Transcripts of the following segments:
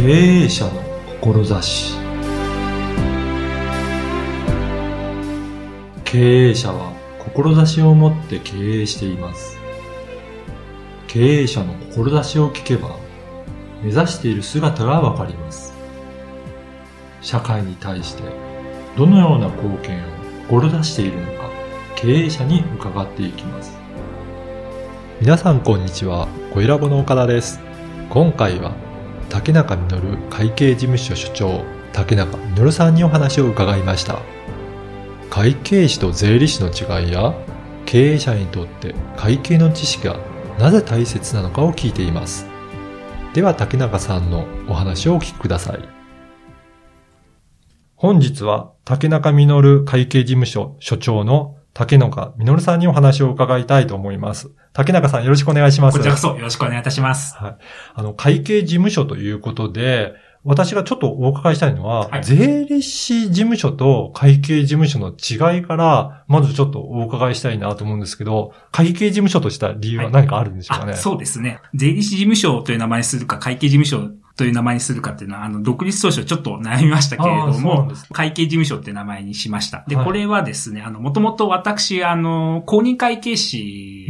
経営者の志。経営者は志を持って経営しています。経営者の志を聞けば目指している姿がわかります。社会に対してどのような貢献を志しているのか経営者に伺っていきます。皆さんこんにちは。小ラボの岡田です。今回は竹中実会計事務所所長竹中実さんにお話を伺いました。会計士と税理士の違いや経営者にとって会計の知識がなぜ大切なのかを聞いています。では竹中さんのお話をお聞きください。本日は竹中実会計事務所所長の竹中実さんにお話を伺いたいと思います。竹中さんよろしくお願いします。こちらこそよろしくお願いいたします。はい。あの、会計事務所ということで、私がちょっとお伺いしたいのは、はい、税理士事務所と会計事務所の違いから、まずちょっとお伺いしたいなと思うんですけど、会計事務所とした理由は何かあるんでしょうかね、はい、そうですね。税理士事務所という名前にするか、会計事務所という名前にするかっていうのは、あの、独立当初ちょっと悩みましたけれども、会計事務所って名前にしました。で、はい、これはですね、あの、もともと私、あの、公認会計士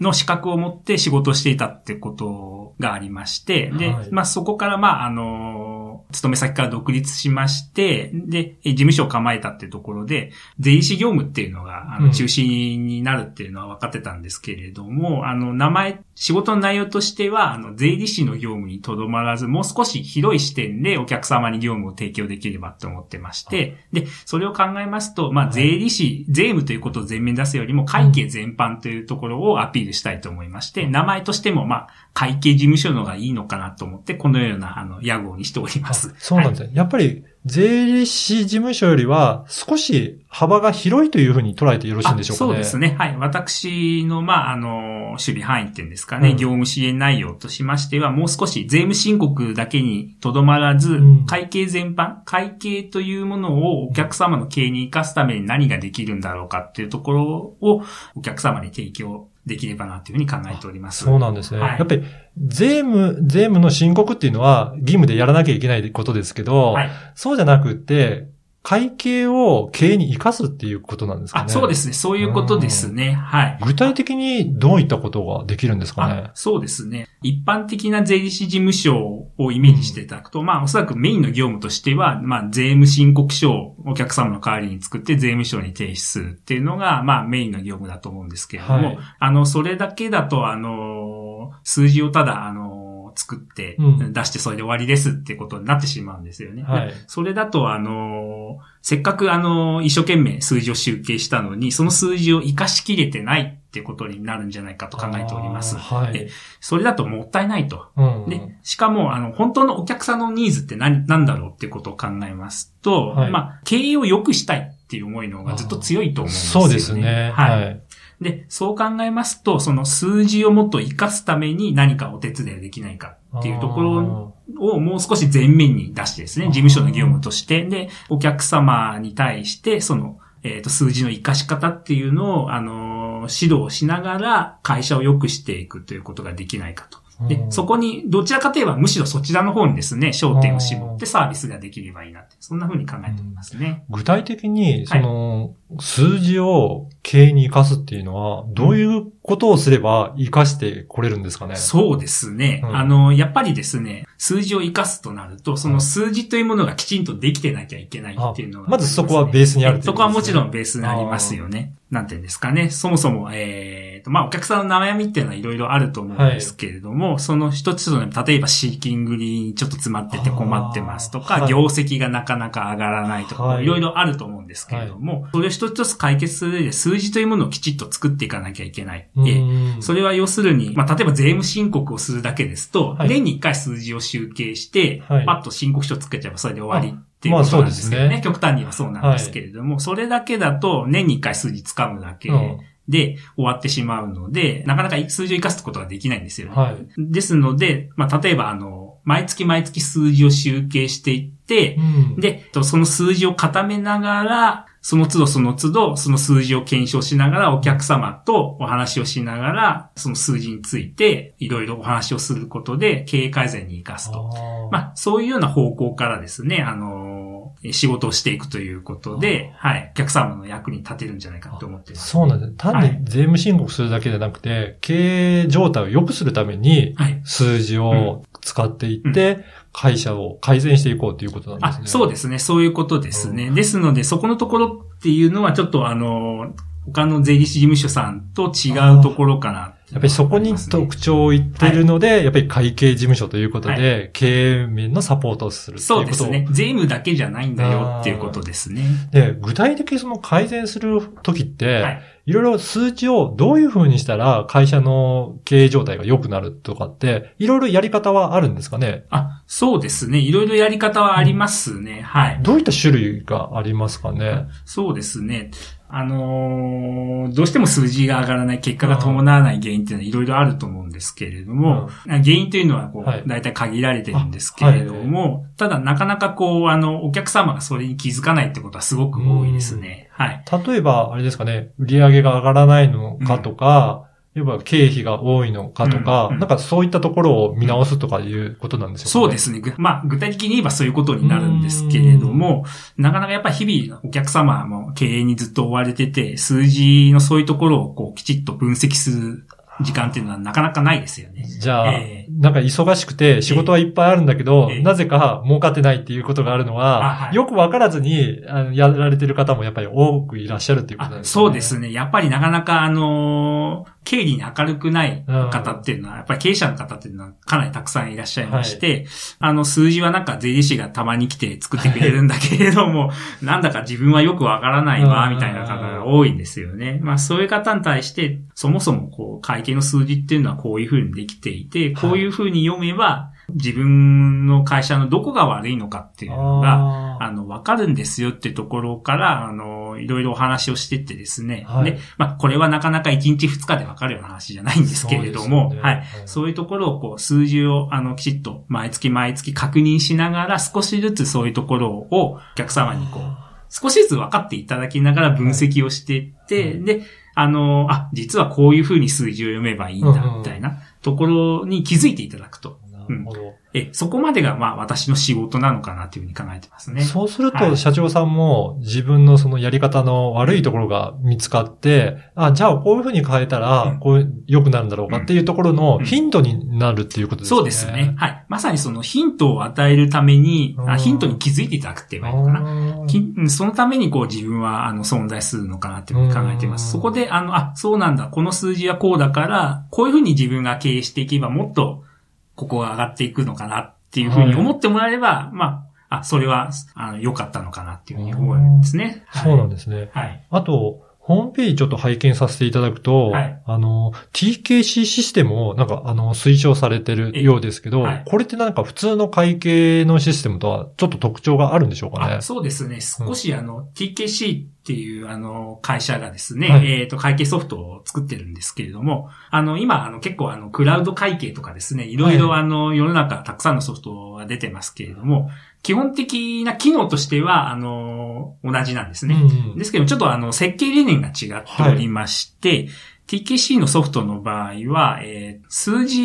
の資格を持って仕事をしていたってことがありまして、で、はい、まあ、そこから、まあ、あの、勤め先から独立しまして、で、事務所を構えたっていうところで、税理士業務っていうのが、あの、中心になるっていうのは分かってたんですけれども、うん、あの、名前、仕事の内容としては、あの、税理士の業務にとどまらず、もう少し広い視点でお客様に業務を提供できればと思ってまして、で、それを考えますと、まあ、税理士、税務ということを前面に出すよりも、会計全般というところをアピールしたいと思いまして、名前としても、まあ、会計事務所のがいいのかなと思って、このような、あの、屋号にしております。そうなんですね。はい、やっぱり、税理士事務所よりは少し幅が広いというふうに捉えてよろしいんでしょうかね。そうですね。はい。私の、まあ、あの、守備範囲っていうんですかね、うん、業務支援内容としましては、もう少し税務申告だけにとどまらず、うん、会計全般、会計というものをお客様の経営に生かすために何ができるんだろうかっていうところをお客様に提供できればなというふうに考えております。そうなんですね。はい、やっぱり、税務、税務の申告っていうのは義務でやらなきゃいけないことですけど、はい、そうじゃなくて、会計を経営に生かすっていうことなんですかね。そうですね。そういうことですね。はい。具体的にどういったことができるんですかね。そうですね。一般的な税理士事務所をイメージしていただくと、うん、まあおそらくメインの業務としては、まあ税務申告書をお客様の代わりに作って税務署に提出するっていうのが、まあメインの業務だと思うんですけれども、はい、あの、それだけだと、あの、数字をただ、あの、作って、出してそれで終わりですってことになってしまうんですよね。はい、それだと、あの、せっかくあの、一生懸命数字を集計したのに、その数字を活かしきれてないってことになるんじゃないかと考えております。はい、でそれだともったいないと。うん、でしかも、あの、本当のお客さんのニーズって何、なんだろうっていうことを考えますと、はい、まあ、経営を良くしたいっていう思いの方がずっと強いと思うんですよね。そうですね。はい。で、そう考えますと、その数字をもっと活かすために何かお手伝いできないかっていうところをもう少し前面に出してですね、事務所の業務として、で、お客様に対して、その、えっ、ー、と、数字の活かし方っていうのを、あのー、指導しながら会社を良くしていくということができないかと。で、そこに、どちらかといえばむしろそちらの方にですね、焦点を絞ってサービスができればいいなって、そんな風に考えておりますね。具体的に、その、数字を経営に活かすっていうのは、どういうことをすれば活かしてこれるんですかね、そうですね、うん、あの、やっぱりですね、数字を活かすとなると、その数字というものがきちんとできてなきゃいけないっていうのが、ね、まずそこはベースにある、ね、そこはもちろんベースにありますよね。なんていうんですかね。そもそも、えーえっ、と、まあ、お客さんの悩みっていうのはいろいろあると思うんですけれども、はい、その一つの、例えばシーキングにちょっと詰まってて困ってますとか、業績がなかなか上がらないとか、い。ろいろあると思うんですけれども、はい、それを一つ一つ解決する上で数字というものをきちっと作っていかなきゃいけない。それは要するに、まあ、例えば税務申告をするだけですと、はい、年に一回数字を集計して、パッと申告書を作っちゃえばそれで終わり。っていうことなんですけどね。まあ、ね。極端にはそうなんですけれども、それだけだと年に一回数字掴むだけ、うんで終わってしまうので、なかなか数字を活かすことができないんですよね。はい、ですので、まあ、例えばあの、毎月毎月数字を集計していって、うん、で、その数字を固めながら、その都度その都度、その数字を検証しながら、お客様とお話をしながら、その数字について、いろいろお話をすることで、経営改善に活かすと。まあ、そういうような方向からですね、あのー、仕事をしていくということで、はい、お客様の役に立てるんじゃないかと思っています。そうなんです。単に税務申告するだけでなくて、はい、経営状態を良くするために、数字を使っていって、会社を改善していこうということなんですね。あそうですね。そういうことですね。うん、ですので、そこのところっていうのはちょっとあの、他の税理士事務所さんと違うところかなやっぱりそこに特徴を言ってるので、はい、やっぱり会計事務所ということで、はい、経営面のサポートをするそうですね。税務だけじゃないんだよっていうことですね。で、具体的にその改善するときって、はいいろいろ数値をどういう風にしたら会社の経営状態が良くなるとかって、いろいろやり方はあるんですかね？あ、そうですね。いろいろやり方はありますね。うん、はい。どういった種類がありますかね？そうですね。あのー、どうしても数字が上がらない、結果が伴わない原因っていうのはいろいろあると思うんですけれども、うん、原因というのはこう、はい、大体限られてるんですけれども、はい、ただなかなかこう、あの、お客様がそれに気づかないってことはすごく多いですね。はい。例えば、あれですかね、売上が上がらないのかとか、要は経費が多いのかとか、うんうん、なんかそういったところを見直すとかいうことなんですよね。そうですね。まあ、具体的に言えばそういうことになるんですけれども、なかなかやっぱり日々お客様も経営にずっと追われてて、数字のそういうところをこうきちっと分析する時間っていうのはなかなかないですよね。じゃあ、えー、なんか忙しくて仕事はいっぱいあるんだけど、えー、なぜか儲かってないっていうことがあるのは、はい、よくわからずにあのやられてる方もやっぱり多くいらっしゃるっていうことなんですね。そうですね。やっぱりなかなかあのー経理に明るくない方っていうのは、やっぱり経営者の方っていうのはかなりたくさんいらっしゃいまして、はい、あの数字はなんか税理士がたまに来て作ってくれるんだけれども、なんだか自分はよくわからないわ、みたいな方が多いんですよね。まあそういう方に対して、そもそもこう会計の数字っていうのはこういうふうにできていて、こういうふうに読めば、自分の会社のどこが悪いのかっていうのが、あの、わかるんですよっていうところから、あの、いろいろお話をしてってですね。はい、で、まあ、これはなかなか1日2日でわかるような話じゃないんですけれども、ね、はい、はい。そういうところをこう、数字を、あの、きちっと毎月毎月確認しながら、少しずつそういうところをお客様にこう、少しずつ分かっていただきながら分析をしていって、はい、で、あの、あ、実はこういうふうに数字を読めばいいんだ、みたいなところに気づいていただくと。なるほど。え、そこまでがまあ私の仕事なのかなというふうに考えてますね。そうすると、社長さんも自分のそのやり方の悪いところが見つかって、あ、じゃあこういうふうに変えたら、こう良くなるんだろうかっていうところのヒントになるっていうことですね。そうですね。はい。まさにそのヒントを与えるために、あヒントに気づいていただくって言えばいいのかな。そのためにこう自分はあの存在するのかなっていうふうに考えています。そこで、あの、あ、そうなんだ。この数字はこうだから、こういうふうに自分が経営していけばもっとここが上がっていくのかなっていうふうに思ってもらえれば、はい、まあ、あ、それは、あの、良かったのかなっていうふうに思うんですね。そうなんですね。はい。あと、ホームページちょっと拝見させていただくと、はい、あの、TKC システムをなんかあの推奨されてるようですけど、はい、これってなんか普通の会計のシステムとはちょっと特徴があるんでしょうかね。そうですね。少しあの、TKC っていうあの会社がですね、はい、えっ、ー、と会計ソフトを作ってるんですけれども、あの今あの結構あのクラウド会計とかですね、いろいろあの世の中たくさんのソフトが出てますけれども、基本的な機能としては、あの、同じなんですね。うんうん、ですけど、ちょっとあの、設計理念が違っておりまして、はい TKC のソフトの場合は、えー、数字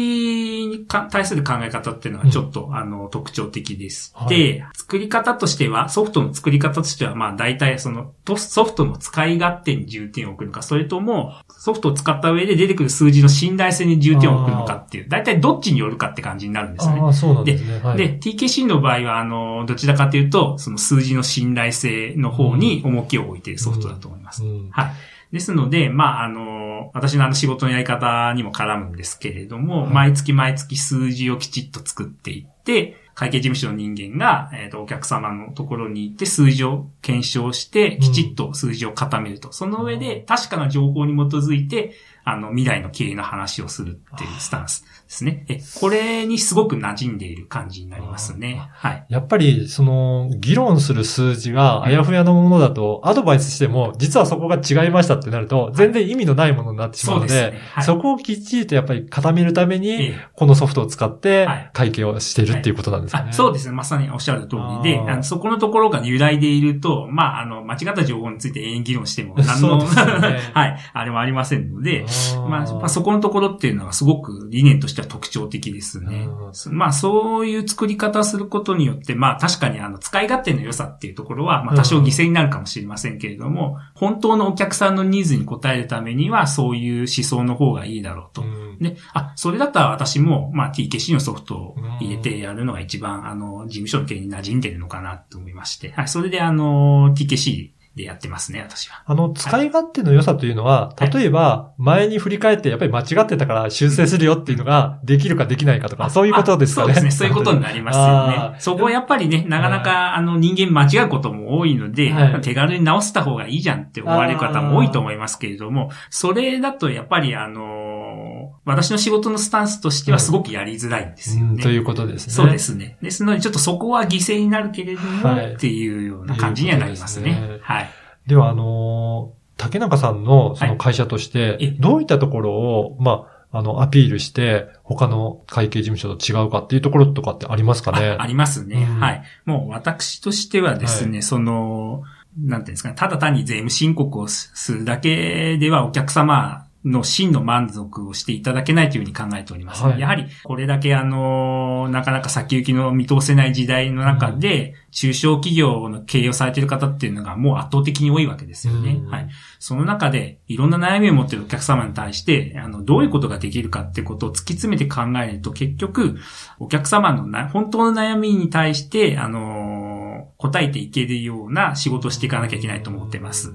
に対する考え方っていうのはちょっと、うん、あの特徴的です。はい、で、作り方としては、ソフトの作り方としては、まあ大体そのソフトの使い勝手に重点を置くのか、それともソフトを使った上で出てくる数字の信頼性に重点を置くのかっていう、大体どっちによるかって感じになるんですよね。あそうなんですね。ではい、で、TKC の場合は、あの、どちらかというと、その数字の信頼性の方に重きを置いているソフトだと思います。うんうん、はい。ですので、まあ、あの、私のあの仕事のやり方にも絡むんですけれども、毎月毎月数字をきちっと作っていって、会計事務所の人間が、えっ、ー、と、お客様のところに行って数字を検証して、きちっと数字を固めると。その上で確かな情報に基づいて、あの、未来の経営の話をするっていうスタンスですね。え、これにすごく馴染んでいる感じになりますね。はい。やっぱり、その、議論する数字があやふやのものだと、アドバイスしても、実はそこが違いましたってなると、全然意味のないものになってしまうので、そうですね。はい。そこをきっちりとやっぱり固めるためえにえ、このソフトを使ってはい。会計をしているっていうことなんですかね。あそうですね。まさにおっしゃる通りで、あのそこのところが揺らいでいると、まあ、あの、間違った情報について永遠議論しても、何の、ね。はい、あれもありませんので、まあ、まあそこのところっていうのはすごく理念としては特徴的ですねう。まあ、そういう作り方をすることによって、まあ、確かにあの、使い勝手の良さっていうところは、まあ、多少犠牲になるかもしれませんけれども、本当のお客さんのニーズに応えるためには、そういう思想の方がいいだろうとう。んで、あ、それだったら私も、まあ、TKC のソフトを入れてやるのが一番、あの、事務所の経営に馴染んでるのかなと思いまして、はい、それであの、TKC でやってますね、私は。あの、使い勝手の良さというのは、はい例えば、前に振り返ってやっぱり間違ってたから修正するよっていうのができるかできないかとか、そういうことですかね。あそうですね。そういうことになりますよあねー。そこはやっぱりね、なかなか、あの、人間間違うことも多いので、はい手軽に直した方がいいじゃんって思われる方も多いと思いますけれども、それだとやっぱり、あの、私の仕事のスタンスとしてはすごくやりづらいんですよね。うんということですね。そうですね。ですので、ちょっとそこは犠牲になるけれども、はいっていうような感じにはなりますね。はい。では、あのー竹中さんのその会社としてえ、どういったところを、まあ、あの、アピールして、他の会計事務所と違うかっていうところとかってありますかね？あありますね、うん。はい。もう私としてはですね、その、なんていうんですかね、ただ単に税務申告をすするだけではお客様の真の満足をしていただけないというふうに考えております、はいやはり、これだけあの、なかなか先行きの見通せない時代の中で、中小企業の経営をされている方っていうのがもう圧倒的に多いわけですよね。うんはい。その中で、いろんな悩みを持っているお客様に対して、あの、どういうことができるかってことを突き詰めて考えると、結局、お客様のな、本当の悩みに対して、あのー答えていけるような仕事をしていかなきゃいけないと思ってます。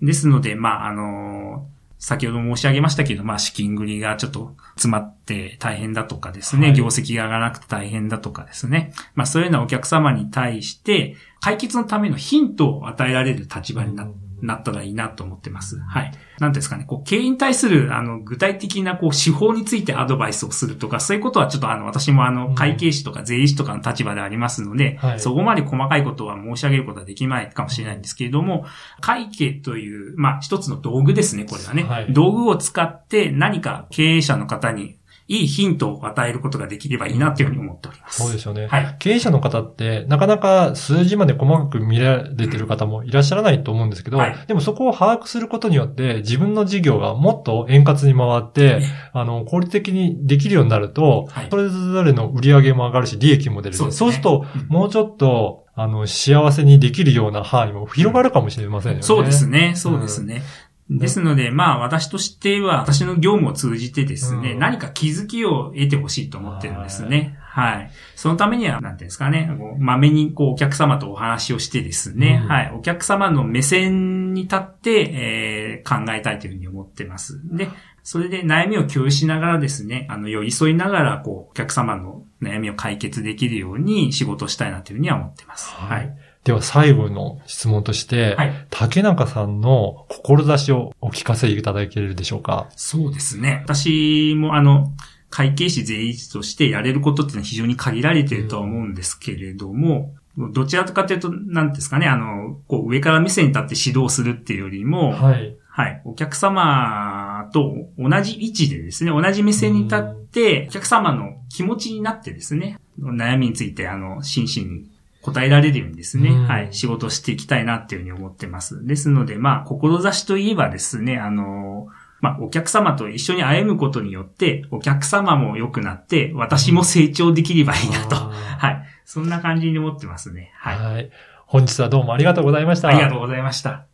ですので、まあ、あのー先ほど申し上げましたけど、まあ、資金繰りがちょっと詰まって大変だとかですね、はい業績が上がらなくて大変だとかですね。まあ、そういうようなお客様に対して、解決のためのヒントを与えられる立場にななったらいいなと思ってます。はい。なんですかね、こう、経営に対する、あの、具体的な、こう、手法についてアドバイスをするとか、そういうことはちょっと、あの、私も、あの、うん会計士とか税理士とかの立場でありますので、はいそこまで細かいことは申し上げることはできないかもしれないんですけれども、会計という、まあ、一つの道具ですね、これはね。はい道具を使って何か経営者の方にいいヒントを与えることができればいいなというふうに思っております。そうですよね。はい。経営者の方って、なかなか数字まで細かく見られてる方もいらっしゃらないと思うんですけど、はいでもそこを把握することによって、自分の事業がもっと円滑に回って、あの、効率的にできるようになると、はいそれぞれの売り上げも上がるし、利益も出る。そうですねそうすると、うんもうちょっと、あの、幸せにできるような範囲も広がるかもしれませんよね。そうですね、そうですね。ですので、まあ私としては、私の業務を通じてですね、うん何か気づきを得てほしいと思ってるんですね。はい。そのためには、なんていうんですかね、まめにこうお客様とお話をしてですね、うんはい。お客様の目線に立って、えー考えたいというふうに思ってます。で、それで悩みを共有しながらですね、あの、寄り添いながら、こう、お客様の悩みを解決できるように仕事をしたいなというふうには思ってます。はい。では最後の質問として、はい。竹中さんの志をお聞かせいただけるでしょうか？そうですね。私もあの、会計士税理士としてやれることっていうのは非常に限られているとは思うんですけれども、どちらかというと、なんですかね、あの、こう上から目線に立って指導するっていうよりも、はい、はい。お客様と同じ位置でですね、同じ目線に立って、お客様の気持ちになってですね、悩みについて、あの、真摯に答えられるようにですね、うんはい、仕事をしていきたいなっていうふうに思ってます。ですので、まあ、志といえばですね、あの、まあ、お客様と一緒に歩むことによって、お客様も良くなって、私も成長できればいいなと。あ はい。そんな感じに思ってますね。ーはい。はい。本日はどうもありがとうございました。ありがとうございました。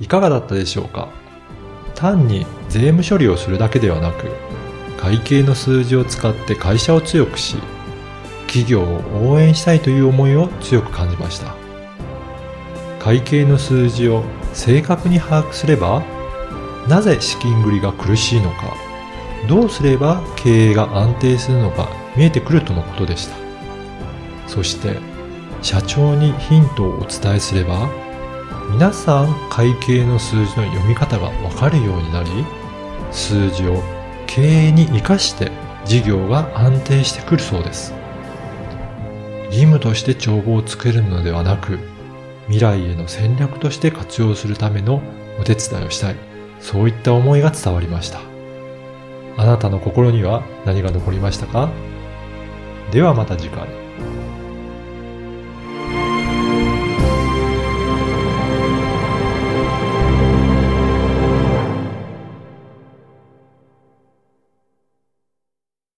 いかがだったでしょうか？単に税務処理をするだけではなく、会計の数字を使って会社を強くし、企業を応援したいという思いを強く感じました。会計の数字を正確に把握すれば、なぜ資金繰りが苦しいのか、どうすれば経営が安定するのか見えてくるとのことでした。そして、社長にヒントをお伝えすれば、皆さん会計の数字の読み方がわかるようになり、数字を経営に活かして事業が安定してくるそうです。義務として帳簿を作るのではなく、未来への戦略として活用するためのお手伝いをしたい。そういった思いが伝わりました。あなたの心には何が残りましたか？ではまた次回。